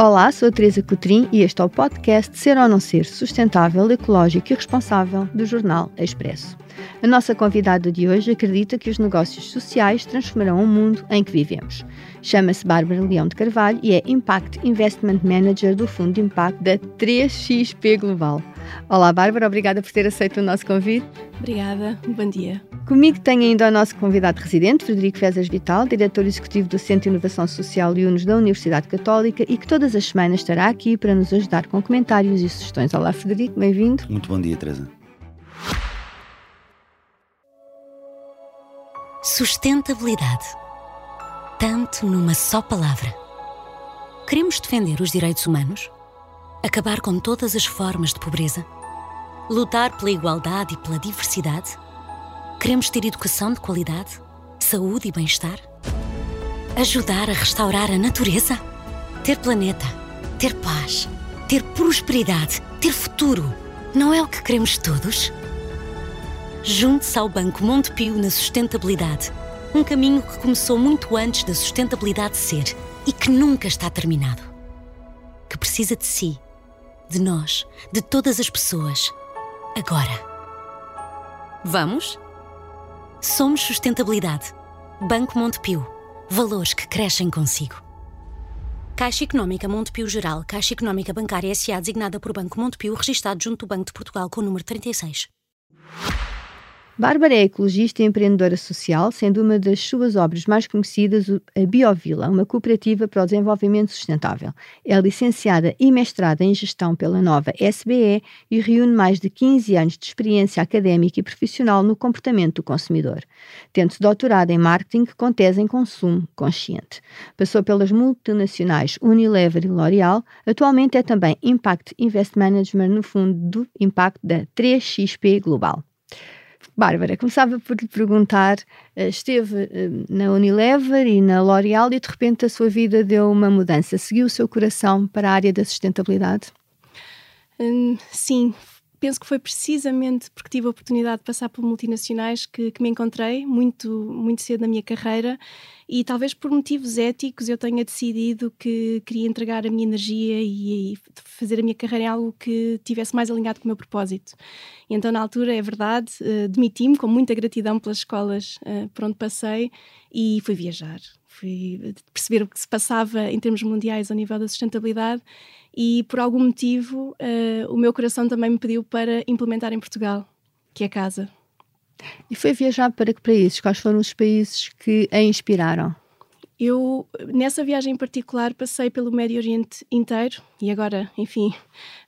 Olá, sou a Teresa Cotrim e este é o podcast Ser ou Não Ser Sustentável, Ecológico e Responsável do jornal Expresso. A nossa convidada de hoje acredita que os negócios sociais transformarão o mundo em que vivemos. Chama-se Bárbara Leão de Carvalho e é Impact Investment Manager do Fundo de Impacto da 3XP Global. Olá, Bárbara, obrigada por ter aceito o nosso convite. Obrigada, bom dia. Comigo tenho ainda o nosso convidado residente, Frederico Fezas Vital, diretor executivo do Centro de Inovação Social e Unos da Universidade Católica e que todas as semanas estará aqui para nos ajudar com comentários e sugestões. Olá, Frederico, bem-vindo. Muito bom dia, Teresa. Sustentabilidade. Tanto numa só palavra. Queremos defender os direitos humanos? Acabar com todas as formas de pobreza? Lutar pela igualdade e pela diversidade? Queremos ter educação de qualidade? Saúde e bem-estar? Ajudar a restaurar a natureza? Ter planeta? Ter paz? Ter prosperidade? Ter futuro? Não é o que queremos todos? Junte-se ao Banco Montepio na sustentabilidade. Um caminho que começou muito antes da sustentabilidade ser e que nunca está terminado. Que precisa de si, de nós, de todas as pessoas. Agora. Vamos? Somos Sustentabilidade. Banco Montepio. Valores que crescem consigo. Caixa Económica Montepio Geral, Caixa Económica Bancária S.A. designada por Banco Montepio, registado junto do Banco de Portugal com o número 36. Bárbara é ecologista e empreendedora social, sendo uma das suas obras mais conhecidas a Biovila, uma cooperativa para o desenvolvimento sustentável. É licenciada e mestrada em gestão pela nova SBE e reúne mais de 15 anos de experiência académica e profissional no comportamento do consumidor, tendo-se doutorado em marketing com tese em consumo consciente. Passou pelas multinacionais Unilever e L'Oréal, atualmente é também Impact Invest Management no fundo do Impacto da 3XP Global. Bárbara, começava por lhe perguntar: eh, esteve eh, na Unilever e na L'Oréal e de repente a sua vida deu uma mudança. Seguiu o seu coração para a área da sustentabilidade? Hum, sim, penso que foi precisamente porque tive a oportunidade de passar por multinacionais que, que, me encontrei muito, muito cedo na minha carreira e talvez por motivos éticos eu tenha decidido que queria entregar a minha energia e, e fazer a minha carreira em algo que tivesse mais alinhado com o meu propósito. E então, na altura, é verdade, uh, demiti-me com muita gratidão pelas escolas uh, por onde passei e fui viajar. Fui perceber o que se passava em termos mundiais ao nível da sustentabilidade e por algum motivo uh, o meu coração também me pediu para implementar em Portugal, que é casa. E foi viajar para que países? Quais foram os países que a inspiraram? Eu, nessa viagem em particular, passei pelo Médio Oriente inteiro e agora, enfim,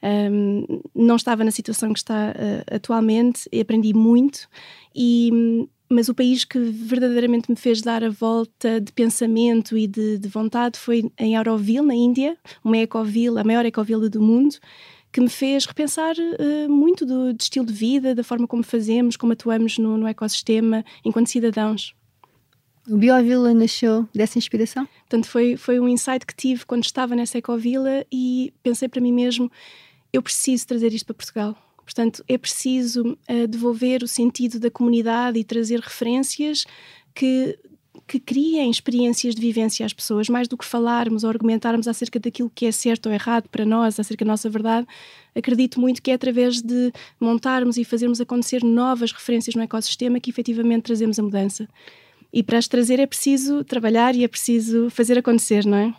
um, ehm, não estava na situação que está uh, atualmente aprendi muito. E mas o país que verdadeiramente me fez dar a volta de pensamento e de, de vontade foi em Auroville, na Índia, uma ecovila, a maior ecovila do mundo, que me fez repensar uh, muito do, do, estilo de vida, da forma como fazemos, como atuamos no, no ecossistema enquanto cidadãos. O Biovila nasceu dessa inspiração? Portanto, foi, foi um insight que tive quando estava nessa ecovila e pensei para mim mesmo: eu preciso trazer isto para Portugal Portanto, é preciso uh, devolver o sentido da comunidade e trazer referências que que criem experiências de vivência às pessoas, mais do que falarmos ou argumentarmos acerca daquilo que é certo ou errado para nós, acerca da nossa verdade, acredito muito que é através de montarmos e fazermos acontecer novas referências no ecossistema que efetivamente trazemos a mudança. E para as trazer é preciso trabalhar e é preciso fazer acontecer, não é?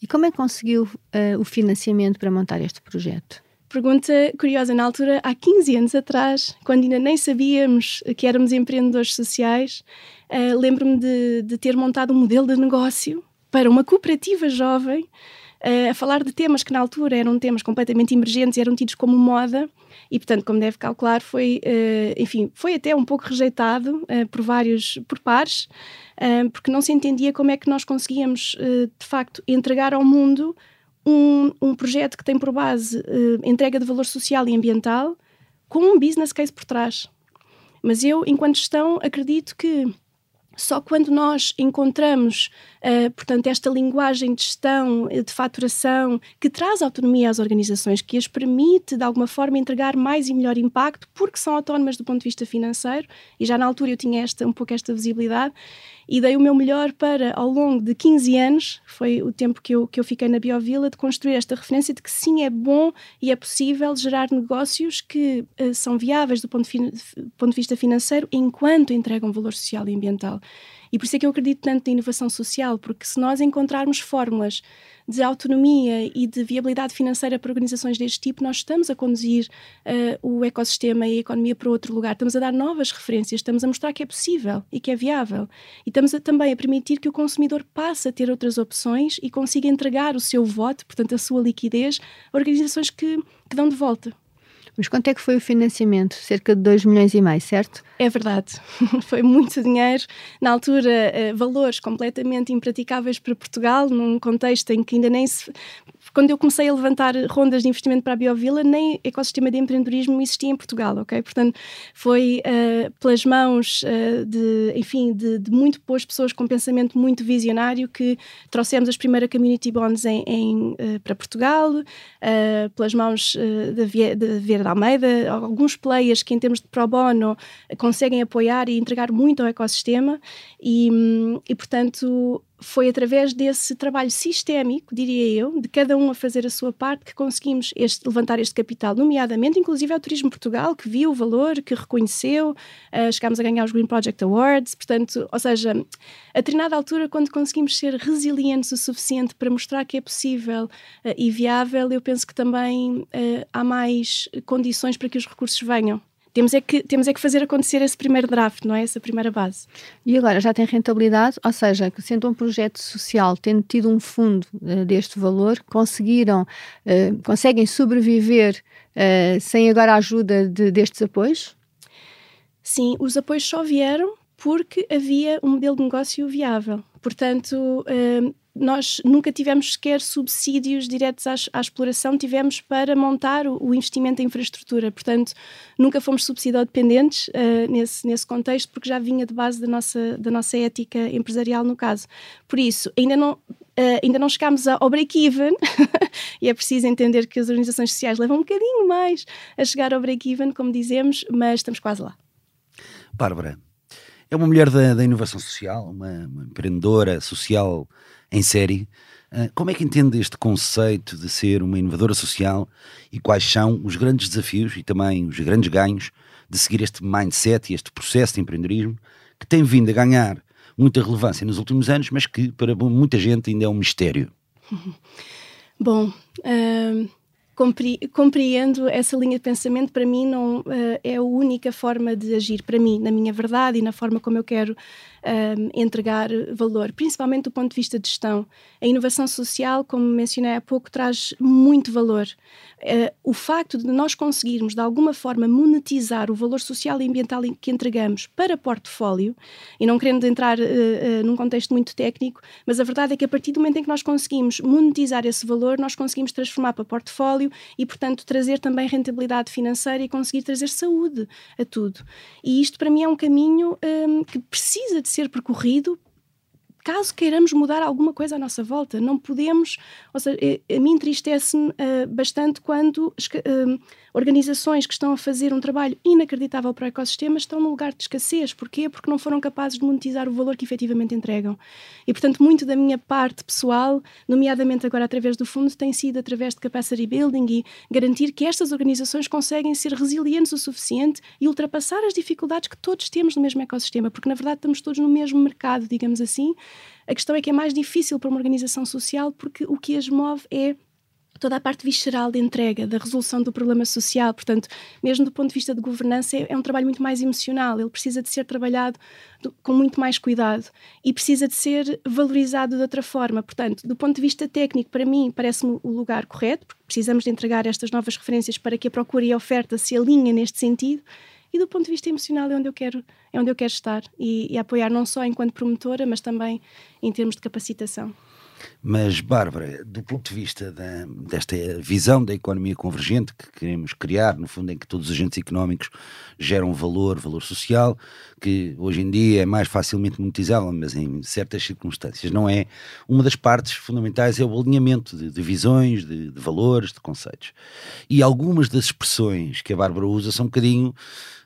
E como é que conseguiu uh, o financiamento para montar este projeto? Pergunta curiosa, na altura, há 15 anos atrás, quando ainda nem sabíamos que éramos empreendedores sociais, uh, lembro-me de, de, ter montado um modelo de negócio para uma cooperativa jovem, uh, a falar de temas que na altura eram temas completamente emergentes eram tidos como moda, e portanto, como deve calcular, foi, uh, enfim, foi até um pouco rejeitado por vários, por pares, porque não se entendia como é que nós conseguíamos, de facto, entregar ao mundo um, um projeto que tem por base uh, entrega de valor social e ambiental com um business case por trás. Mas eu, enquanto gestão, acredito que só quando nós encontramos, uh, portanto, esta linguagem de gestão, de faturação, que traz autonomia às organizações, que as permite, de alguma forma, entregar mais e melhor impacto, porque são autónomas do ponto de vista financeiro, e já na altura eu tinha esta, um pouco esta visibilidade, e dei o meu melhor para, ao longo de 15 anos, foi o tempo que eu, que eu fiquei na Biovila, de construir esta referência de que sim, é bom e é possível gerar negócios que uh, são viáveis do ponto de, ponto de vista financeiro enquanto entregam valor social e ambiental. E por isso é que eu acredito tanto na inovação social, porque se nós encontrarmos fórmulas de autonomia e de viabilidade financeira para organizações deste tipo, nós estamos a conduzir uh, o ecossistema e a economia para outro lugar, estamos a dar novas referências, estamos a mostrar que é possível e que é viável. E estamos a, também a permitir que o consumidor passe a ter outras opções e consiga entregar o seu voto, portanto, a sua liquidez, a organizações que, que dão de volta. Mas quanto é que foi o financiamento? Cerca de 2 milhões e meio, certo? É verdade. foi muito dinheiro. Na altura, uh, valores completamente impraticáveis para Portugal, num contexto em que ainda nem se quando eu comecei a levantar rondas de investimento para a Biovila, nem ecossistema de empreendedorismo existia em Portugal, ok? Portanto, foi uh, pelas mãos uh, de, enfim, de, de, muito boas pessoas com pensamento muito visionário que trouxemos as primeiras community bonds em, em uh, para Portugal, pelas mãos de, de Vieira Almeida, alguns players que em termos de pro bono conseguem apoiar e entregar muito ao ecossistema e, hum, e portanto, foi através desse trabalho sistémico, diria eu, de cada um a fazer a sua parte, que conseguimos este, levantar este capital, nomeadamente, inclusive, ao Turismo Portugal, que viu o valor, que reconheceu, uh, chegámos a ganhar os Green Project Awards, portanto, ou seja, a determinada altura, quando conseguimos ser resilientes o suficiente para mostrar que é possível uh, e viável, eu penso que também uh, há mais condições para que os recursos venham. Temos é, que, temos é que fazer acontecer esse primeiro draft, não é? Essa primeira base. E agora já tem rentabilidade, ou seja, sendo um projeto social, tendo tido um fundo uh, deste valor, conseguiram, uh, conseguem sobreviver uh, sem agora a ajuda de, destes apoios? Sim, os apoios só vieram porque havia um modelo de negócio viável. Portanto, nós nunca tivemos sequer subsídios diretos à, à exploração, tivemos para montar o, o, investimento em infraestrutura. Portanto, nunca fomos subsidiodependentes uh, nesse, nesse contexto, porque já vinha de base da nossa, da nossa ética empresarial, no caso. Por isso, ainda não. Uh, ainda não chegámos ao break-even e é preciso entender que as organizações sociais levam um bocadinho mais a chegar ao break-even, como dizemos, mas estamos quase lá. Bárbara, é uma mulher da, da inovação social, uma, uma empreendedora social em série. Ah, como é que entende este conceito de ser uma inovadora social e quais são os grandes desafios e também os grandes ganhos de seguir este mindset e este processo de empreendedorismo que tem vindo a ganhar muita relevância nos últimos anos, mas que para muita gente ainda é um mistério? Bom, uh, compreendo essa linha de pensamento. Para mim, não uh, é a única forma de agir. Para mim, na minha verdade e na forma como eu quero um, entregar valor, principalmente do ponto de vista de gestão. A inovação social, como mencionei há pouco, traz muito valor. Uh, o facto de nós conseguirmos, de alguma forma, monetizar o valor social e ambiental que entregamos para portfólio, e não querendo entrar uh, uh, num contexto muito técnico, mas a verdade é que a partir do momento em que nós conseguimos monetizar esse valor, nós conseguimos transformar para portfólio e, portanto, trazer também rentabilidade financeira e conseguir trazer saúde a tudo. E isto, para mim, é um caminho um, que precisa de ser percorrido caso queiramos mudar alguma coisa à nossa volta. Não podemos, ou seja, eh, a mim entristece-me uh, bastante quando uh, organizações que estão a fazer um trabalho inacreditável para o ecossistema estão num lugar de escassez. Porquê? Porque não foram capazes de monetizar o valor que efetivamente entregam. E, portanto, muito da minha parte pessoal, nomeadamente agora através do fundo, tem sido através de capacity building e garantir que estas organizações conseguem ser resilientes o suficiente e ultrapassar as dificuldades que todos temos no mesmo ecossistema, porque na verdade estamos todos no mesmo mercado, digamos assim, a questão é que é mais difícil para uma organização social porque o que as move é toda a parte visceral de entrega, da resolução do problema social. Portanto, mesmo do ponto de vista de governança, é, é um trabalho muito mais emocional. Ele precisa de ser trabalhado do, com muito mais cuidado e precisa de ser valorizado de outra forma. Portanto, do ponto de vista técnico, para mim, parece-me o lugar correto, porque precisamos de entregar estas novas referências para que a procura e a oferta se alinhem neste sentido e do ponto de vista emocional é onde eu quero, é onde eu quero estar e, e apoiar não só enquanto promotora, mas também em termos de capacitação. Mas, Bárbara, do ponto de vista da, desta visão da economia convergente que queremos criar, no fundo, em que todos os agentes económicos geram valor, valor social, que hoje em dia é mais facilmente monetizável, mas em certas circunstâncias não é, uma das partes fundamentais é o alinhamento de, de visões, de, de valores, de conceitos. E algumas das expressões que a Bárbara usa são um bocadinho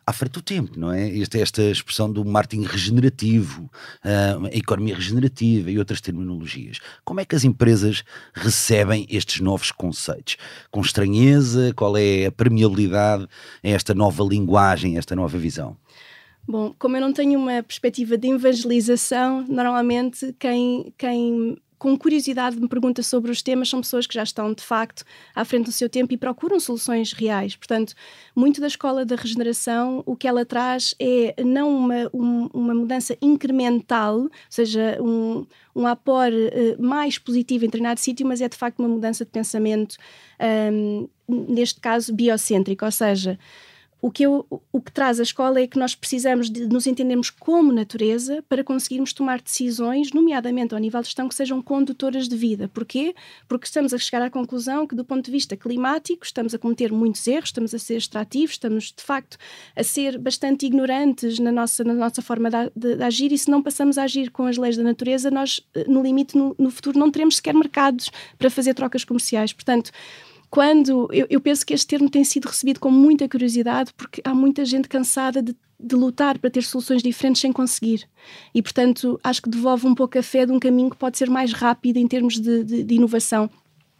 à frente do tempo, não é? Esta, esta expressão do marketing regenerativo, uh, a economia regenerativa e outras terminologias. Como é que as empresas recebem estes novos conceitos? Com estranheza? Qual é a permeabilidade a esta nova linguagem, a esta nova visão? Bom, como eu não tenho uma perspectiva de evangelização, normalmente quem, quem com curiosidade me pergunta sobre os temas são pessoas que já estão de facto à frente do seu tempo e procuram soluções reais. Portanto, muito da escola da regeneração, o que ela traz é não uma, um, uma mudança incremental, ou seja, um, um apor uh, mais positivo em determinado sítio, mas é de facto uma mudança de pensamento, um, neste caso biocêntrico, ou seja, o que, eu, o que traz a escola é que nós precisamos de nos entendermos como natureza para conseguirmos tomar decisões, nomeadamente ao nível de gestão, que sejam condutoras de vida. Porquê? Porque estamos a chegar à conclusão que, do ponto de vista climático, estamos a cometer muitos erros, estamos a ser extrativos, estamos, de facto, a ser bastante ignorantes na nossa, na nossa forma de, de, de agir e se não passamos a agir com as leis da natureza, nós, eh, no limite, no, no futuro, não teremos sequer mercados para fazer trocas comerciais. Portanto, quando eu, eu, penso que este termo tem sido recebido com muita curiosidade porque há muita gente cansada de, de, lutar para ter soluções diferentes sem conseguir. E portanto acho que devolve um pouco a fé de um caminho que pode ser mais rápido em termos de, de, de inovação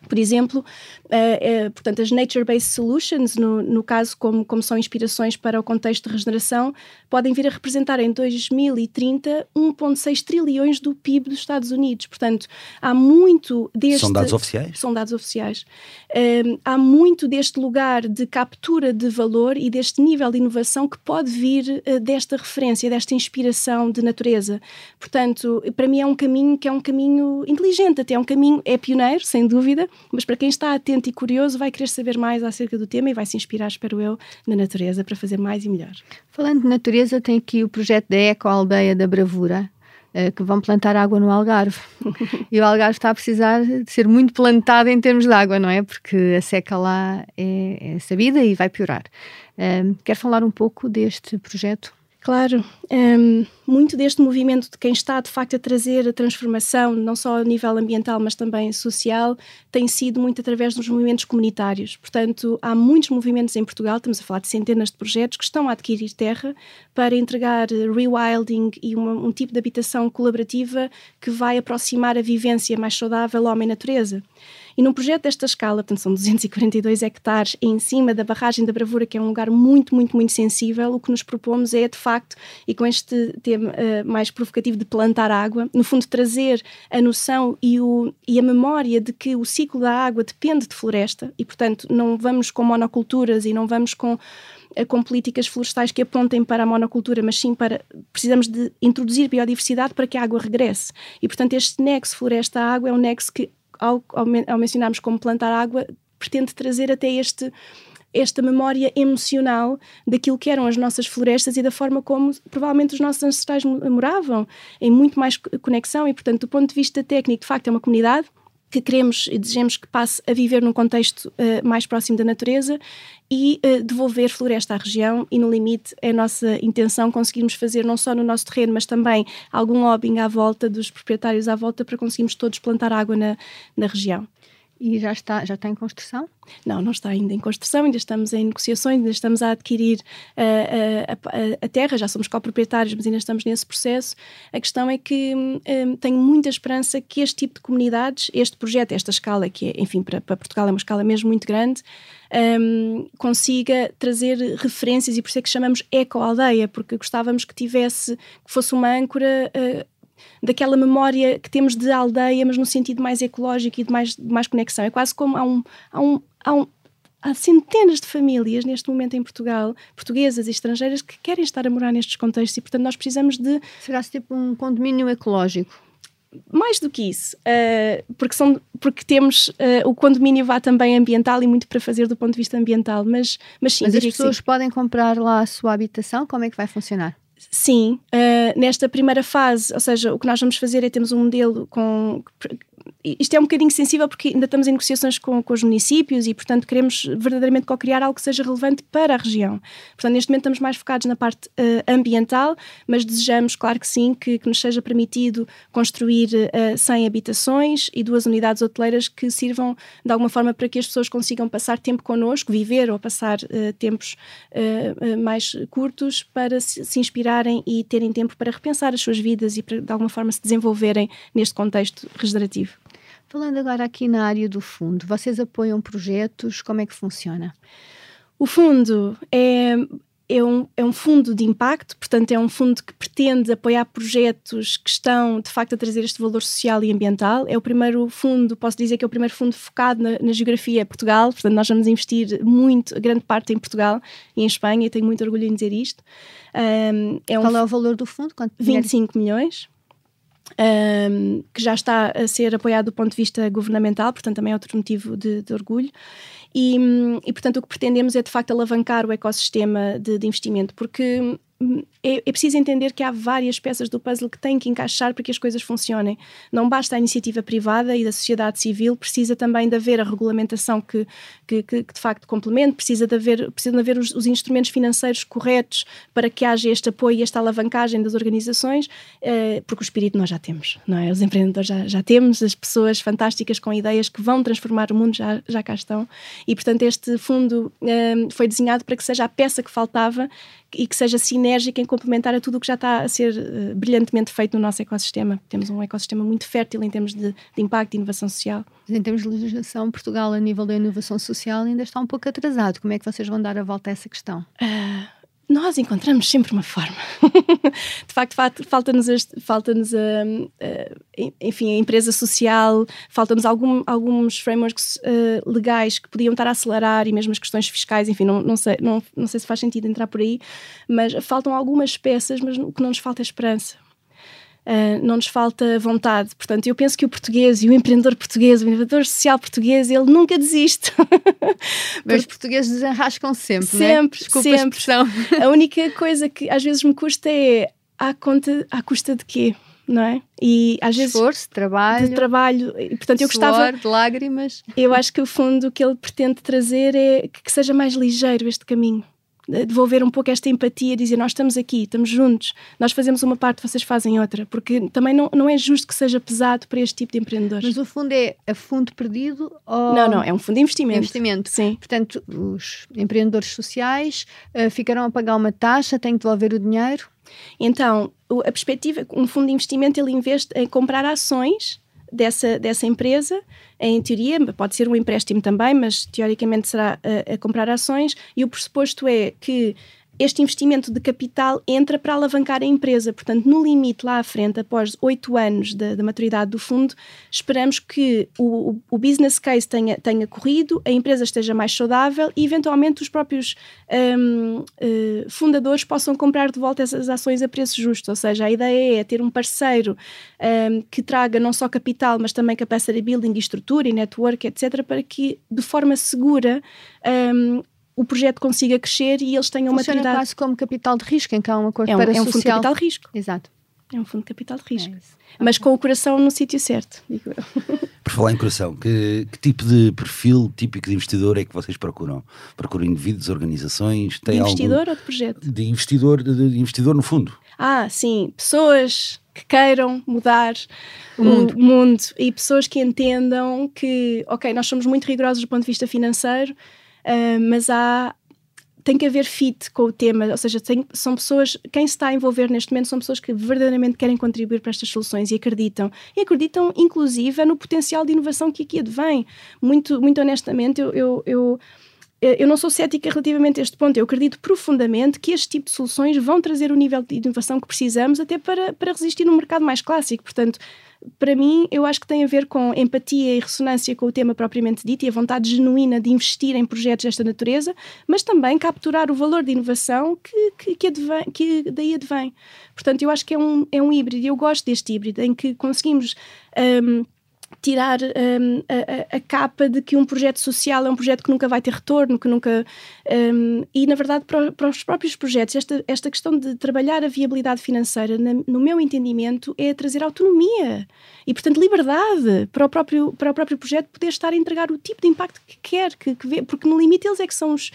por exemplo, uh, uh, portanto, as Nature-Based Solutions, no, no caso, como, como são inspirações para o contexto de regeneração, podem vir a representar em 2030 1,6 trilhões do PIB dos Estados Unidos. Portanto, há muito deste. São dados oficiais? São dados oficiais. Uh, há muito deste lugar de captura de valor e deste nível de inovação que pode vir desta referência, desta inspiração de natureza. Portanto, para mim é um caminho que é um caminho inteligente, até é um caminho, é pioneiro, sem dúvida mas para quem está atento e curioso vai querer saber mais acerca do tema e vai se inspirar, espero eu, na natureza para fazer mais e melhor. Falando de natureza, tem aqui o projeto da Eco Aldeia da Bravura, eh, que vão plantar água no Algarve. e o Algarve está a precisar de ser muito plantado em termos de água, não é? Porque a seca lá é, é sabida e vai piorar. Um, quer falar um pouco deste projeto? Claro, um, muito deste movimento de quem está de facto a trazer a transformação, não só a nível ambiental, mas também social, tem sido muito através dos movimentos comunitários. Portanto, há muitos movimentos em Portugal, estamos a falar de centenas de projetos que estão a adquirir terra para entregar rewilding e uma, um tipo de habitação colaborativa que vai aproximar a vivência mais saudável homem-natureza. E num projeto desta escala, portanto são 242 hectares em cima da barragem da Bravura, que é um lugar muito, muito, muito sensível, o que nos propomos é, de facto, e com este tema uh, mais provocativo de plantar água, no fundo trazer a noção e, o, e a memória de que o ciclo da água depende de floresta e, portanto, não vamos com monoculturas e não vamos com eh, com políticas florestais que apontem para a monocultura, mas sim para precisamos de introduzir biodiversidade para que a água regresse. E portanto este nexo floresta-água é um nexo que ao, ao, mencionarmos como plantar água, pretende trazer até este esta memória emocional daquilo que eram as nossas florestas e da forma como provavelmente os nossos ancestrais moravam, em muito mais conexão e, portanto, do ponto de vista técnico, de facto, é uma comunidade que queremos e desejamos que passe a viver num contexto uh, mais próximo da natureza e uh, devolver floresta à região e no limite é a nossa intenção conseguirmos fazer não só no nosso terreno, mas também algum lobbying à volta dos proprietários à volta para conseguirmos todos plantar água na, na região. E já está, já está em construção? Não, não está ainda em construção, ainda estamos em negociações, ainda estamos a adquirir uh, a, a, terra, já somos coproprietários, mas ainda estamos nesse processo. A questão é que um, tenho muita esperança que este tipo de comunidades, este projeto, esta escala, que é, enfim, para, para Portugal é uma escala mesmo muito grande, um, consiga trazer referências e por isso é que chamamos eco-aldeia, porque gostávamos que tivesse, que fosse uma âncora. Uh, daquela memória que temos de aldeia, mas no sentido mais ecológico e de mais, de mais conexão. É quase como há um, há um, há um há centenas de famílias neste momento em Portugal, portuguesas e estrangeiras, que querem estar a morar nestes contextos e, portanto, nós precisamos de. Será-se tipo um condomínio ecológico? Mais do que isso, uh, porque, são, porque temos uh, o condomínio vá também ambiental e muito para fazer do ponto de vista ambiental, mas, mas sim. Mas as pessoas podem comprar lá a sua habitação? Como é que vai funcionar? Sim, uh, nesta primeira fase, ou seja, o que nós vamos fazer é temos um modelo com isto é um bocadinho sensível porque ainda estamos em negociações com, com os municípios e, portanto, queremos verdadeiramente co-criar algo que seja relevante para a região. Portanto, neste momento estamos mais focados na parte uh, ambiental, mas desejamos, claro que sim, que, que nos seja permitido construir uh, 100 habitações e duas unidades hoteleiras que sirvam de alguma forma para que as pessoas consigam passar tempo connosco, viver ou passar uh, tempos mais curtos para se, se, inspirarem e terem tempo para repensar as suas vidas e para de alguma forma se desenvolverem neste contexto regenerativo. Falando agora aqui na área do fundo, vocês apoiam projetos? Como é que funciona? O fundo é é um, é um fundo de impacto, portanto, é um fundo que pretende apoiar projetos que estão, de facto, a trazer este valor social e ambiental. É o primeiro fundo, posso dizer que é o primeiro fundo focado na, na geografia Portugal, portanto, nós vamos investir muito, grande parte em Portugal e em Espanha, e tenho muito orgulho em dizer isto. Um, é Qual um, é o valor do fundo? Quanto 25 milhões. Um, que já está a ser apoiado do ponto de vista governamental, portanto também é outro motivo de, de orgulho. E, e, portanto, o que pretendemos é de facto alavancar o ecossistema de, de investimento, porque é, é, preciso entender que há várias peças do puzzle que têm que encaixar para que as coisas funcionem. Não basta a iniciativa privada e da sociedade civil, precisa também de haver a regulamentação que, que, que de facto complemente, precisa de haver, precisa de haver os, os, instrumentos financeiros corretos para que haja este apoio e esta alavancagem das organizações, eh, porque o espírito nós já temos, não é? Os empreendedores já, já temos, as pessoas fantásticas com ideias que vão transformar o mundo já, já cá estão. E, portanto, este fundo eh, foi desenhado para que seja a peça que faltava e que seja sinérgica em complementar a tudo o que já está a ser uh, brilhantemente feito no nosso ecossistema. Temos um ecossistema muito fértil em termos de, de impacto e inovação social. Mas em termos de legislação, Portugal, a nível da inovação social, ainda está um pouco atrasado. Como é que vocês vão dar a volta a essa questão? Uh, nós encontramos sempre uma forma. de facto, falta-nos, falta-nos a, a, enfim, a empresa social, falta-nos algum, alguns frameworks uh, legais que podiam estar a acelerar e mesmo as questões fiscais, enfim, não, não, sei, não, não sei se faz sentido entrar por aí, mas faltam algumas peças, mas o que não nos falta é esperança. Uh, não nos falta vontade. Portanto, eu penso que o português e o empreendedor português, o empreendedor social português, ele nunca desiste. Mas os portugueses desenrascam sempre, sempre, né? Desculpa sempre. a expressão. A única coisa que às vezes me custa é à conta, à custa de quê? Não é? E às vezes esforço, trabalho, de trabalho. E, portanto, eu suor, gostava de lágrimas. Eu acho que o fundo que ele pretende trazer é que seja mais ligeiro este caminho devolver um pouco esta empatia, dizer nós estamos aqui, estamos juntos, nós fazemos uma parte, vocês fazem outra, porque também não, não é justo que seja pesado para este tipo de empreendedores. Mas o fundo é a fundo perdido ou... Não, não, é um fundo de investimento. Investimento. Sim. Portanto, os empreendedores sociais uh, ficarão a pagar uma taxa, têm que devolver o dinheiro? Então, a perspectiva, um fundo de investimento, ele investe em comprar ações dessa, dessa empresa, em teoria, pode ser um empréstimo também, mas teoricamente será a, a comprar ações, e o pressuposto é que este investimento de capital entra para alavancar a empresa. Portanto, no limite, lá à frente, após oito anos da, da, maturidade do fundo, esperamos que o, o, business case tenha, tenha corrido, a empresa esteja mais saudável e, eventualmente, os próprios um, uh, eh, fundadores possam comprar de volta essas ações a preço justo. Ou seja, a ideia é ter um parceiro um, que traga não só capital, mas também capacity building, estrutura e network, etc., para que, de forma segura, um, o projeto consiga crescer e eles tenham Funciona maturidade. quase como capital de risco, em que há um acordo é um, para É um fundo de capital de risco. Exato. É um fundo de capital de risco. É mas com o coração no sítio certo, digo eu. Por falar em coração, que, que, tipo de perfil típico de investidor é que vocês procuram? Procuram indivíduos, organizações? Tem de investidor algum... ou de projeto? De investidor, de, de investidor no fundo. Ah, sim. Pessoas que queiram mudar o mundo. o mundo. e pessoas que entendam que, ok, nós somos muito rigorosos do ponto de vista financeiro, uh, mas há, tem que haver fit com o tema, ou seja, tem, são pessoas, quem se está a envolver neste momento são pessoas que verdadeiramente querem contribuir para estas soluções e acreditam. E acreditam, inclusive, no potencial de inovação que aqui advém. Muito, muito honestamente, eu, eu, eu eu não sou cética relativamente a este ponto. Eu acredito profundamente que este tipo de soluções vão trazer o nível de inovação que precisamos até para, para resistir no mercado mais clássico. Portanto, para mim, eu acho que tem a ver com empatia e ressonância com o tema propriamente dito e a vontade genuína de investir em projetos desta natureza, mas também capturar o valor de inovação que, que, que, advém, que daí advém. Portanto, eu acho que é um, é um híbrido eu gosto deste híbrido em que conseguimos. Um, tirar um, a, a, capa de que um projeto social é um projeto que nunca vai ter retorno, que nunca. Um, e, na verdade, para, para, os próprios projetos, esta, esta questão de trabalhar a viabilidade financeira, na, no meu entendimento, é trazer autonomia e, portanto, liberdade para o próprio, para o próprio projeto poder estar a entregar o tipo de impacto que quer, que, que vê, porque no limite eles é que são os,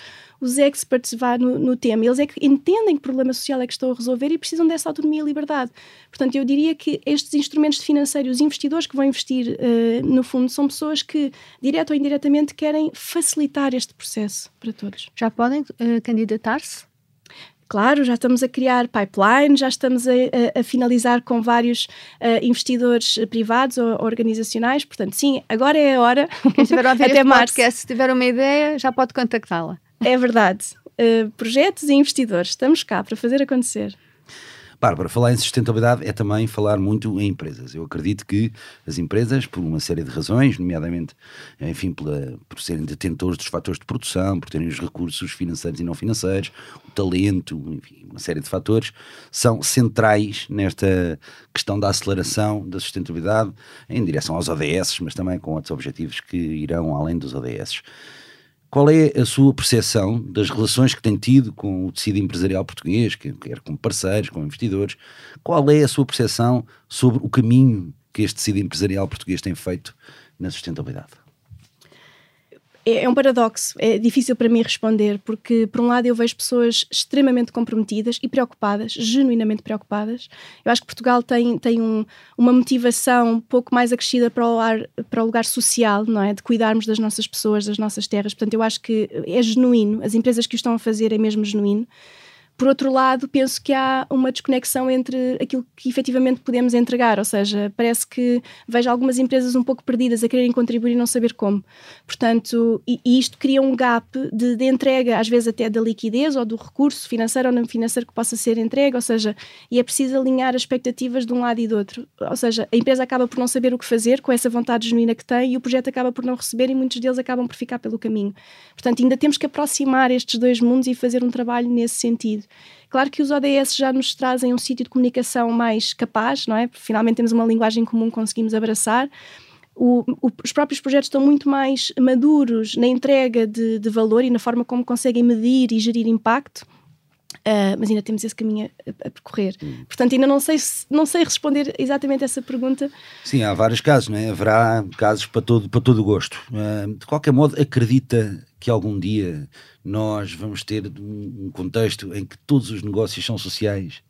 os experts vá, no, no, tema, eles é que entendem que problema social é que estão a resolver e precisam dessa autonomia e liberdade. Portanto, eu diria que estes instrumentos financeiros, os investidores que vão investir uh, no fundo, são pessoas que, direto ou indiretamente, querem facilitar este processo para todos. Já podem uh, candidatar-se? Claro, já estamos a criar pipeline, já estamos a, a, a finalizar com vários uh, investidores privados ou organizacionais. Portanto, sim, agora é a hora. Quem estiver a ouvir Até março. podcast, se tiver uma ideia, já pode contactá-la. É verdade. Uh, projetos e investidores, estamos cá para fazer acontecer. Bárbara, falar em sustentabilidade é também falar muito em empresas. Eu acredito que as empresas, por uma série de razões, nomeadamente, enfim, pela, por serem detentores dos fatores de produção, por terem os recursos financeiros e não financeiros, o talento, enfim, uma série de fatores, são centrais nesta questão da aceleração da sustentabilidade em direção aos ODS, mas também com outros objetivos que irão além dos ODS. Qual é a sua percepção das relações que tem tido com o tecido empresarial português, quer com parceiros, com investidores? Qual é a sua percepção sobre o caminho que este tecido empresarial português tem feito na sustentabilidade? É, é um paradoxo, é difícil para mim responder, porque por um lado eu vejo pessoas extremamente comprometidas e preocupadas, genuinamente preocupadas. Eu acho que Portugal tem, tem um, uma motivação um pouco mais acrescida para o, ar, para o lugar social, não é? De cuidarmos das nossas pessoas, das nossas terras. Portanto, eu acho que é genuíno, as empresas que o estão a fazer é mesmo genuíno. Por outro lado, penso que há uma desconexão entre aquilo que efetivamente podemos entregar, ou seja, parece que vejo algumas empresas um pouco perdidas a quererem contribuir e não saber como. Portanto, e, e isto cria um gap de, de, entrega, às vezes até da liquidez ou do recurso financeiro ou não financeiro que possa ser entregue, ou seja, e é preciso alinhar as expectativas de um lado e do outro. Ou seja, a empresa acaba por não saber o que fazer com essa vontade genuína que tem e o projeto acaba por não receber e muitos deles acabam por ficar pelo caminho. Portanto, ainda temos que aproximar estes dois mundos e fazer um trabalho nesse sentido. Claro que os ODS já nos trazem um sítio de comunicação mais capaz, não é? Porque finalmente temos uma linguagem comum que conseguimos abraçar. O, o, os próprios projetos estão muito mais maduros na entrega de, de, valor e na forma como conseguem medir e gerir impacto. Uh, mas ainda temos esse caminho a, a percorrer. Hum. Portanto, ainda não sei, não sei responder exatamente essa pergunta. Sim, há vários casos, não é? haverá casos para todo, para todo o gosto. Uh, de qualquer modo, acredita que algum dia nós vamos ter um contexto em que todos os negócios são sociais,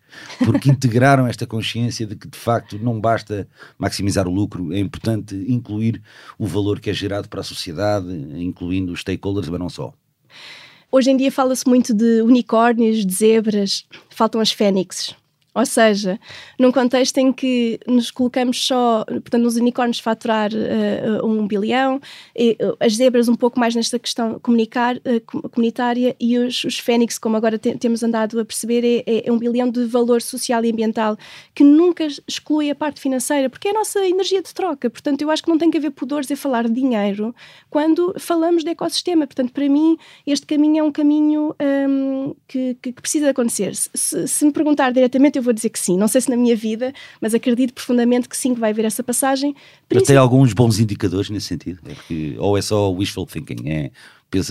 porque integraram esta consciência de que de facto não basta maximizar o lucro, é importante incluir o valor que é gerado para a sociedade, incluindo os stakeholders, mas não só. Hoje em dia fala-se muito de unicórnios, de zebras, faltam as fênixes. Ou seja, num contexto em que nos colocamos só, portanto, nos unicórnios faturar uh, um bilhão, e, uh, as zebras um pouco mais nesta questão comunicar, uh, comunitária e os, os fênix, como agora te, temos andado a perceber, é, é, é, um bilhão de valor social e ambiental que nunca exclui a parte financeira, porque é a nossa energia de troca. Portanto, eu acho que não tem que haver pudores em falar de dinheiro quando falamos de ecossistema. Portanto, para mim, este caminho é um caminho um, que, que, precisa acontecer. Se, se me perguntar diretamente, eu vou dizer que sim. Não sei se na minha vida, mas acredito profundamente que sim, que vai haver essa passagem. Mas tem alguns bons indicadores nesse sentido? É que, ou é só wishful thinking? É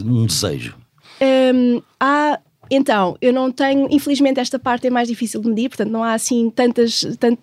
um desejo? Um, há então, eu não tenho, infelizmente esta parte é mais difícil de medir, portanto não há assim tantas, tant,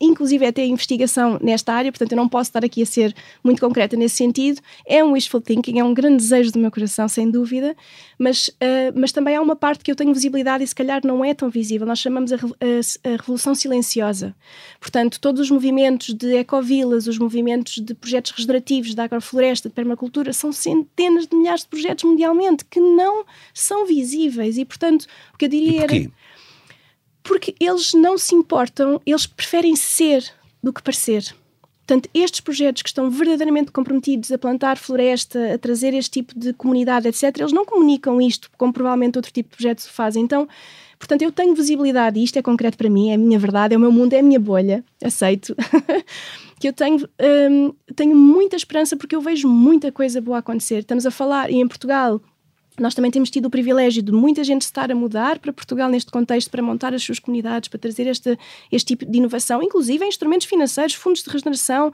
inclusive até investigação nesta área, portanto eu não posso estar aqui a ser muito concreta nesse sentido. É um wishful thinking, é um grande desejo do meu coração, sem dúvida, mas, uh, mas também há uma parte que eu tenho visibilidade e se calhar não é tão visível, nós chamamos a, a, a revolução silenciosa. Portanto, todos os movimentos de ecovilas, os movimentos de projetos regenerativos, da agrofloresta, de permacultura, são centenas de milhares de projetos mundialmente que não são visíveis e, portanto, o que eu diria era. Porque eles não se importam, eles preferem ser do que parecer. Portanto, estes projetos que estão verdadeiramente comprometidos a plantar floresta, a trazer este tipo de comunidade, etc., eles não comunicam isto como provavelmente outro tipo de projetos o fazem. Então, portanto, eu tenho visibilidade, e isto é concreto para mim, é a minha verdade, é o meu mundo, é a minha bolha, aceito. que eu tenho, um, tenho muita esperança porque eu vejo muita coisa boa acontecer. Estamos a falar, e em Portugal nós também temos tido o privilégio de muita gente estar a mudar para Portugal neste contexto, para montar as suas comunidades, para trazer este, este tipo de inovação, inclusive em instrumentos financeiros, fundos de regeneração.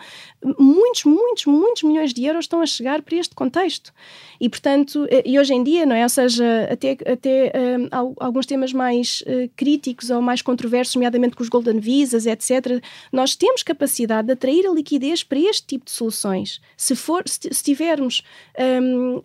Muitos, muitos, muitos milhões de euros estão a chegar para este contexto. E, portanto, eh, e hoje em dia, não é? Ou seja, até, até um, eh, alguns temas mais uh, críticos ou mais controversos, nomeadamente com os Golden Visas, etc., nós temos capacidade de atrair a liquidez para este tipo de soluções. Se, for, se, se tivermos, um, uh,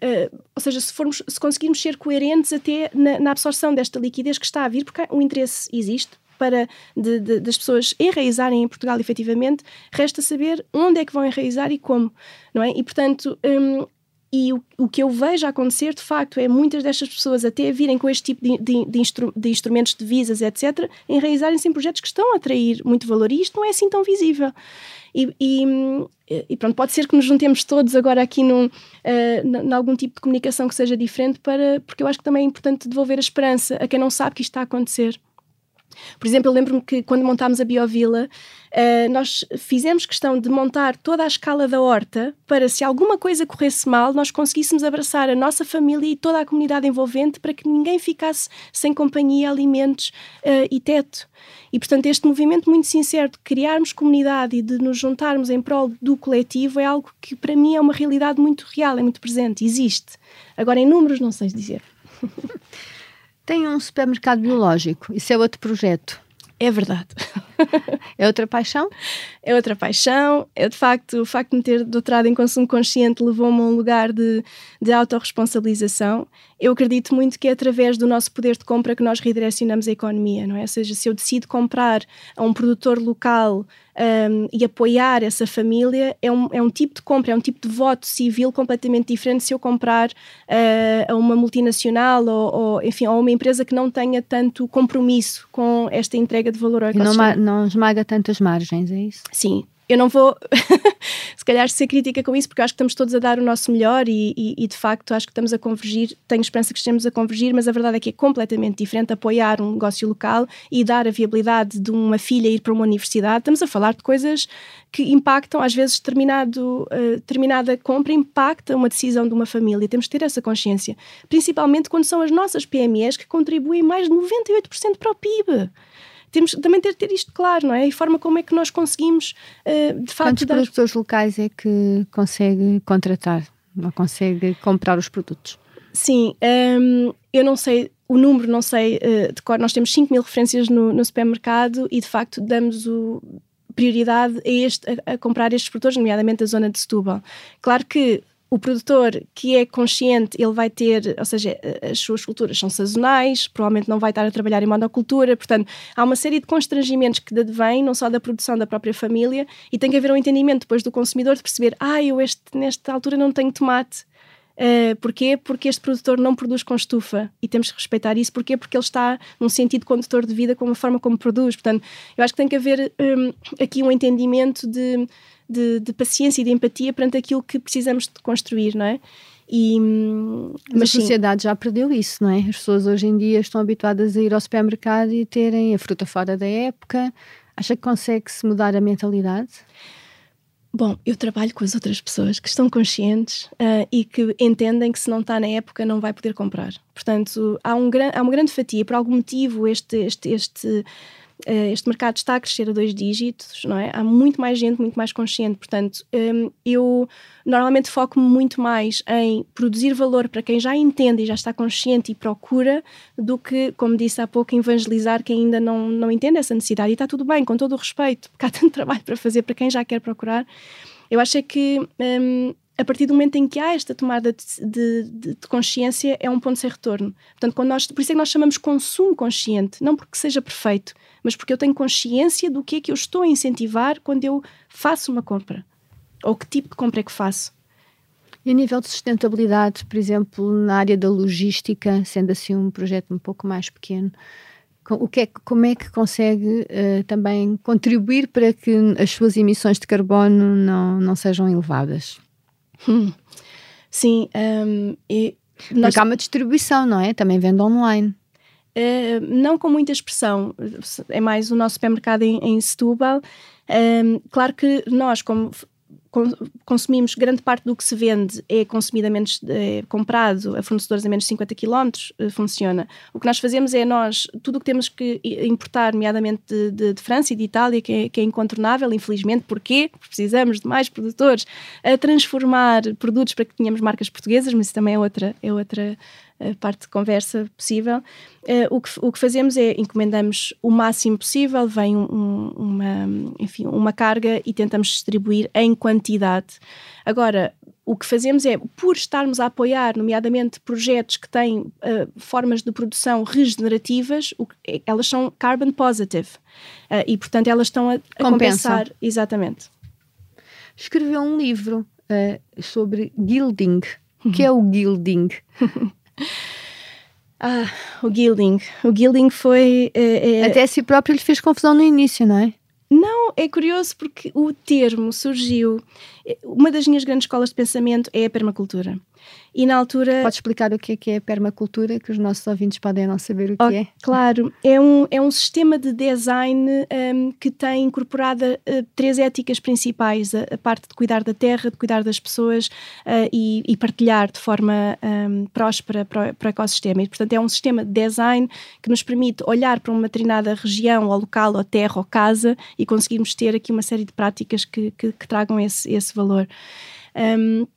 ou seja, se formos. Se conseguirmos ser coerentes até na, na absorção desta liquidez que está a vir, porque o interesse existe, para de, de, das pessoas enraizarem em Portugal efetivamente, resta saber onde é que vão enraizar e como, não é? E portanto, um, e o, o, que eu vejo acontecer de facto é muitas destas pessoas até virem com este tipo de, de, de, instru, de instrumentos de visas, etc., enraizarem-se em projetos que estão a atrair muito valor e isto não é assim tão visível. E, e, e, pronto, pode ser que nos juntemos todos agora aqui num, uh, algum tipo de comunicação que seja diferente, para, porque eu acho que também é importante devolver a esperança a quem não sabe que isto está a acontecer. Por exemplo, eu lembro-me que quando montámos a Biovila, uh, nós fizemos questão de montar toda a escala da horta para, se alguma coisa corresse mal, nós conseguíssemos abraçar a nossa família e toda a comunidade envolvente para que ninguém ficasse sem companhia, alimentos uh, e teto. E, portanto, este movimento muito sincero de criarmos comunidade e de nos juntarmos em prol do coletivo é algo que, para mim, é uma realidade muito real, é muito presente, existe. Agora, em números, não sei dizer. Tem um supermercado biológico, isso é outro projeto. É verdade. é outra paixão? É outra paixão. É de facto, o facto de me ter doutorado em consumo consciente levou-me a um lugar de, de autorresponsabilização. Eu acredito muito que é através do nosso poder de compra que nós redirecionamos a economia, não é? Ou seja, se eu decido comprar a um produtor local um, e apoiar essa família é um, é um tipo de compra, é um tipo de voto civil completamente diferente se eu comprar uh, a uma multinacional ou, ou, enfim, a uma empresa que não tenha tanto compromisso com esta entrega de valor ao ecossistema. Não, não esmaga tantas margens, é isso? Sim, eu não vou, se calhar, ser crítica com isso, porque acho que estamos todos a dar o nosso melhor e, e, e, de facto acho que estamos a convergir. Tenho esperança que estejamos a convergir, mas a verdade é que é completamente diferente apoiar um negócio local e dar a viabilidade de uma filha ir para uma universidade. Estamos a falar de coisas que impactam, às vezes, determinado, uh, determinada compra impacta uma decisão de uma família. Temos que ter essa consciência, principalmente quando são as nossas PMEs que contribuem mais de 98% para o PIB temos também ter, ter isto claro, não é? E a forma como é que nós conseguimos, uh, de facto. Quantos dar... produtores locais é que consegue contratar? Ou consegue comprar os produtos? Sim, um, ehm, eu não sei o número, não sei uh, de cor. Nós temos 5 mil referências no, no supermercado e de facto damos o, prioridade a, este, a, a, comprar estes produtores, nomeadamente da zona de Setúbal. Claro que o produtor que é consciente, ele vai ter, ou seja, as suas culturas são sazonais, provavelmente não vai estar a trabalhar em monocultura, portanto, há uma série de constrangimentos que advêm, não só da produção da própria família, e tem que haver um entendimento depois do consumidor de perceber, ah, eu este, nesta altura não tenho tomate. Uh, porquê? Porque este produtor não produz com estufa e temos que respeitar isso. Porquê? Porque ele está num sentido condutor de vida com a forma como produz. Portanto, eu acho que tem que haver um, aqui um entendimento de de, de, paciência e de empatia perante aquilo que precisamos de construir, não é? E, mas, mas a sociedade sim. já perdeu isso, não é? As pessoas hoje em dia estão habituadas a ir ao supermercado e terem a fruta fora da época. Acha que consegue-se mudar a mentalidade? Bom, eu trabalho com as outras pessoas que estão conscientes uh, e que entendem que se não está na época não vai poder comprar. Portanto, há, um há uma grande fatia, por algum motivo, este, este, este este mercado está a crescer a dois dígitos, não é? Há muito mais gente, muito mais consciente. Portanto, um, eu normalmente foco-me muito mais em produzir valor para quem já entende e já está consciente e procura, do que, como disse há pouco, evangelizar quem ainda não, não entende essa necessidade. E está tudo bem, com todo o respeito, porque há tanto trabalho para fazer para quem já quer procurar. Eu acho é que. Um, a partir do momento em que há esta tomada de, de, de, consciência, é um ponto sem retorno. Portanto, quando nós, por isso é que nós chamamos consumo consciente, não porque seja perfeito, mas porque eu tenho consciência do que é que eu estou a incentivar quando eu faço uma compra. Ou que tipo de compra é que faço. E a nível de sustentabilidade, por exemplo, na área da logística, sendo assim um projeto um pouco mais pequeno, o que é, como é que consegue uh, também contribuir para que as suas emissões de carbono não, não sejam elevadas? Hum. Sim, um, e nós... Porque há uma distribuição, não é? Também vende online. Uh, não com muita expressão, é mais o nosso supermercado em, em Setúbal. Um, claro que nós, como consumimos grande parte do que se vende é consumido a menos, é comprado a fornecedores a menos de 50 km, uh, funciona. O que nós fazemos é nós, tudo o que temos que importar, nomeadamente de, de, de França e de Itália, que é, que é incontornável, infelizmente? Porque precisamos de mais produtores a transformar produtos para que tenhamos marcas portuguesas, mas isso também é outra, é outra parte de conversa possível. Uh, o, que, o que fazemos é encomendamos o máximo possível, vem um, uma, enfim, uma carga e tentamos distribuir em quantidade. Agora, o que fazemos é, por estarmos a apoiar, nomeadamente, projetos que têm uh, formas de produção regenerativas, o, é, elas são carbon positive uh, e, portanto, elas estão a, a compensar. Exatamente. Escreveu um livro uh, sobre gilding. O que é o gilding? Ah, o gilding. O gilding foi. É, é... Até a si próprio lhe fez confusão no início, não é? Não, é curioso porque o termo surgiu. Uma das minhas grandes escolas de pensamento é a permacultura. E na altura. Pode explicar o que é, que é a permacultura, que os nossos ouvintes podem não saber o que oh, é? Claro, é um, é um sistema de design um, que tem incorporada uh, três éticas principais: a, a, parte de cuidar da terra, de cuidar das pessoas uh, e, e, partilhar de forma um, próspera para o, para o ecossistema. E, portanto, é um sistema de design que nos permite olhar para uma determinada região, ou local, ou terra, ou casa e conseguirmos ter aqui uma série de práticas que, que, que tragam esse, esse valor. Um,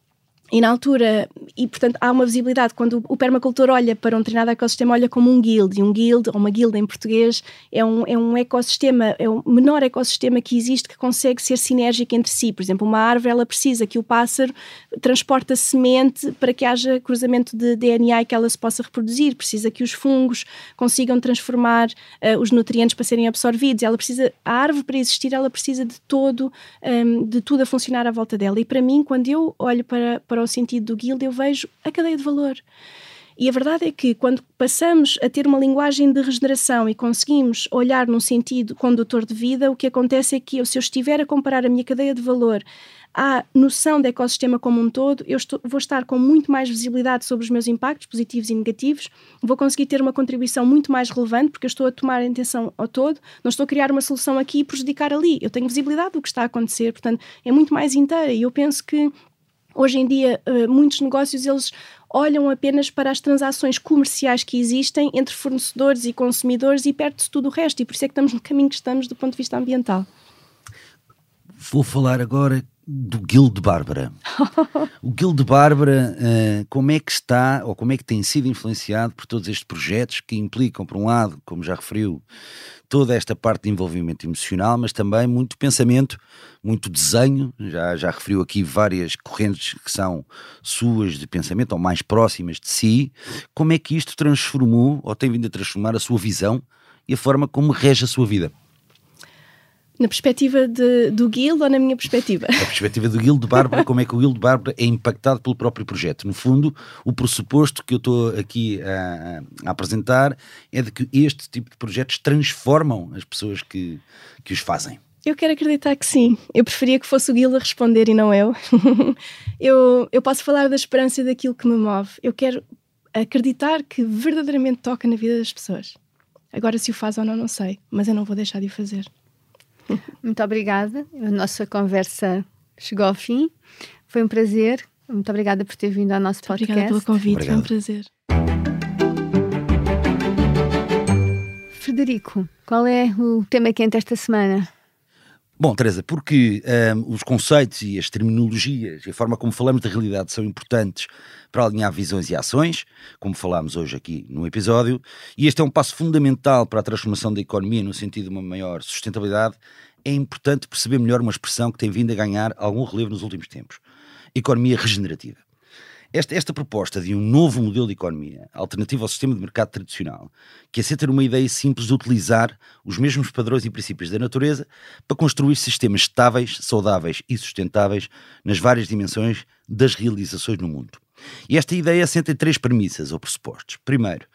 e na altura, e portanto há uma visibilidade, quando o permacultor olha para um determinado ecossistema, olha como um guild, e um guild, ou uma guilda em português, é um, é um ecossistema, é o menor ecossistema que existe que consegue ser sinérgico entre si. Por exemplo, uma árvore, ela precisa que o pássaro transporte a semente para que haja cruzamento de DNA e que ela se possa reproduzir, precisa que os fungos consigam transformar uh, os nutrientes para serem absorvidos, ela precisa, a árvore para existir, ela precisa de todo, um, de tudo a funcionar à volta dela. E para mim, quando eu olho para, para o sentido do guild, eu vejo a cadeia de valor. E a verdade é que quando passamos a ter uma linguagem de regeneração e conseguimos olhar num sentido condutor de vida, o que acontece é que eu, se eu estiver a comparar a minha cadeia de valor à noção do ecossistema como um todo, eu estou, vou estar com muito mais visibilidade sobre os meus impactos positivos e negativos, vou conseguir ter uma contribuição muito mais relevante, porque eu estou a tomar atenção ao todo, não estou a criar uma solução aqui e prejudicar ali. Eu tenho visibilidade do que está a acontecer, portanto, é muito mais inteira. E eu penso que Hoje em dia, eh, muitos negócios eles olham apenas para as transações comerciais que existem entre fornecedores e consumidores e perde-se tudo o resto. E por isso é que estamos no caminho que estamos do ponto de vista ambiental. Vou falar agora do Guild Bárbara. o Guild Bárbara, uh, como é que está, ou como é que tem sido influenciado por todos estes projetos que implicam, por um lado, como já referiu, toda esta parte de envolvimento emocional, mas também muito pensamento, muito desenho. Já, já referiu aqui várias correntes que são suas de pensamento ou mais próximas de si. Como é que isto transformou, ou tem vindo a transformar, a sua visão e a forma como rege a sua vida? Na perspectiva de, do Guild ou na minha perspectiva? Na perspectiva do Guild de Bárbara, como é que o Guild de Bárbara é impactado pelo próprio projeto? No fundo, o pressuposto que eu estou aqui a, a, apresentar é de que este tipo de projetos transformam as pessoas que, que os fazem. Eu quero acreditar que sim. Eu preferia que fosse o Guild a responder e não eu. eu. Eu posso falar da esperança daquilo que me move. Eu quero acreditar que verdadeiramente toca na vida das pessoas. Agora, se o faz ou não, não sei, mas eu não vou deixar de o fazer. Muito obrigada. A nossa conversa chegou ao fim. Foi um prazer. Muito obrigada por ter vindo ao nosso Muito podcast. Obrigada pelo convite, Obrigado. foi um prazer. Frederico, qual é o tema quente esta semana? Bom, Teresa, porque um, os conceitos e as terminologias e a forma como falamos da realidade são importantes para alinhar visões e ações, como falámos hoje aqui no episódio, e este é um passo fundamental para a transformação da economia no sentido de uma maior sustentabilidade, é importante perceber melhor uma expressão que tem vindo a ganhar algum relevo nos últimos tempos: economia regenerativa. Esta, esta proposta de um novo modelo de economia, alternativo ao sistema de mercado tradicional, que é ter uma ideia simples de utilizar os mesmos padrões e princípios da natureza para construir sistemas estáveis, saudáveis e sustentáveis nas várias dimensões das realizações no mundo. E esta ideia assenta em três premissas ou pressupostos. Primeiro,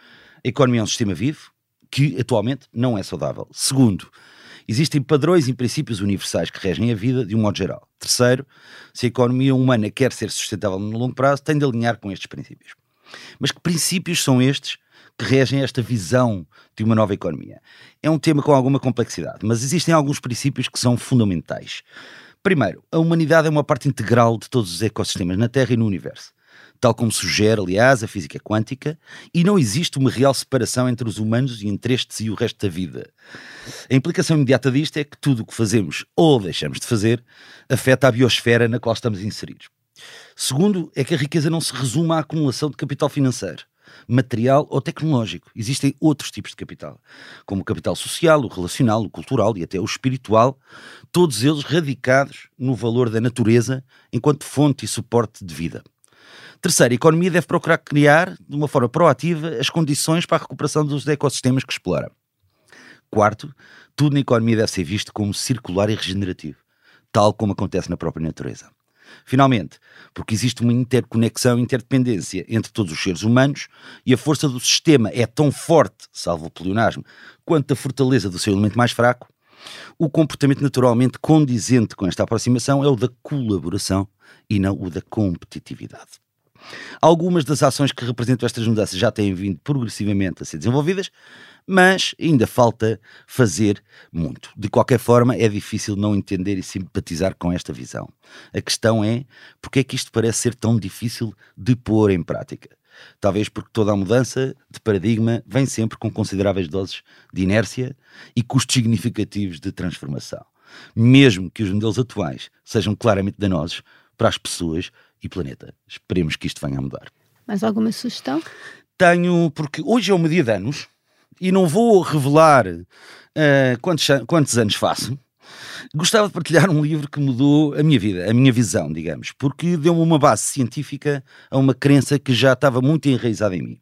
a economia é um sistema vivo, que atualmente não é saudável. Segundo, Existem padrões e princípios universais que regem a vida de um modo geral. Terceiro, se a economia humana quer ser sustentável no longo prazo, tem de alinhar com estes princípios. Mas que princípios são estes que regem esta visão de uma nova economia? É um tema com alguma complexidade, mas existem alguns princípios que são fundamentais. Primeiro, a humanidade é uma parte integral de todos os ecossistemas na Terra e no universo tal como sugere, aliás, a física quântica, e não existe uma real separação entre os humanos e entre estes e o resto da vida. A implicação imediata disto é que tudo o que fazemos ou deixamos de fazer afeta a biosfera na qual estamos inseridos. Segundo, é que a riqueza não se resume à acumulação de capital financeiro, material ou tecnológico. Existem outros tipos de capital, como o capital social, o relacional, o cultural e até o espiritual, todos eles radicados no valor da natureza enquanto fonte e suporte de vida. Terceiro, a economia deve procurar criar, de uma forma proativa, as condições para a recuperação dos ecossistemas que explora. Quarto, tudo na economia deve ser visto como circular e regenerativo, tal como acontece na própria natureza. Finalmente, porque existe uma interconexão e interdependência entre todos os seres humanos e a força do sistema é tão forte, salvo o pleonasmo, quanto a fortaleza do seu elemento mais fraco, o comportamento naturalmente condizente com esta aproximação é o da colaboração e não o da competitividade. Algumas das ações que representam estas mudanças já têm vindo progressivamente a ser desenvolvidas, mas ainda falta fazer muito. De qualquer forma, é difícil não entender e simpatizar com esta visão. A questão é porque é que isto parece ser tão difícil de pôr em prática? Talvez porque toda a mudança de paradigma vem sempre com consideráveis doses de inércia e custos significativos de transformação. Mesmo que os modelos atuais sejam claramente danosos para as pessoas e planeta. Esperemos que isto venha a mudar. Mais alguma sugestão? Tenho, porque hoje é o meu dia de anos e não vou revelar uh, quantos, quantos anos faço. Gostava de partilhar um livro que mudou a minha vida, a minha visão, digamos, porque deu-me uma base científica a uma crença que já estava muito enraizada em mim.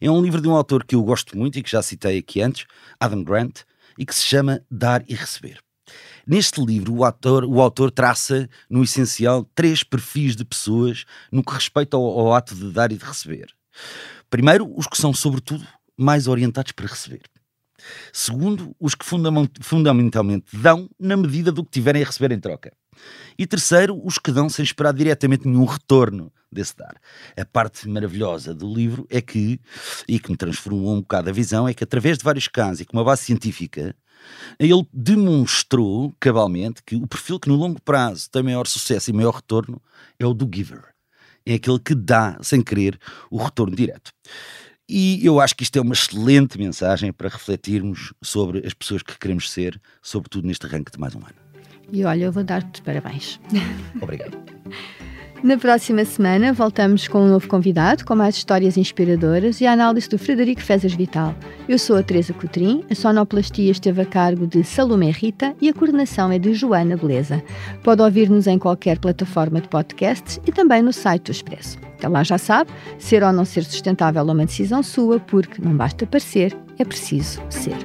É um livro de um autor que eu gosto muito e que já citei aqui antes, Adam Grant, e que se chama Dar e Receber. Neste livro, o, autor, o autor traça, no essencial, três perfis de pessoas no que respeita ao, ao ato de dar e de receber. Primeiro, os que são, sobretudo, mais orientados para receber. Segundo, os que fundamentalmente dão na medida do que tiverem a receber em troca. E terceiro, os que dão sem esperar diretamente nenhum retorno desse dar. A parte maravilhosa do livro é que, e que me transformou um bocado a visão, é que através de vários casos e com uma base científica, ele demonstrou cabalmente que o perfil que no longo prazo tem maior sucesso e maior retorno é o do giver. É aquele que dá, sem querer, o retorno direto. E eu acho que isto é uma excelente mensagem para refletirmos sobre as pessoas que queremos ser, sobretudo neste arranque de mais um ano. E olha, eu vou dar-te parabéns. Obrigado. Na próxima semana voltamos com um novo convidado, com mais histórias inspiradoras e a análise do Frederico Fezas Vital. Eu sou a Teresa Cotrim, a sonoplastia esteve a cargo de Salomé Rita e a coordenação é de Joana Beleza. Pode ouvir-nos em qualquer plataforma de podcasts e também no site do Expresso. Até lá já sabe, ser ou não ser sustentável é uma decisão sua, porque não basta parecer, é preciso ser.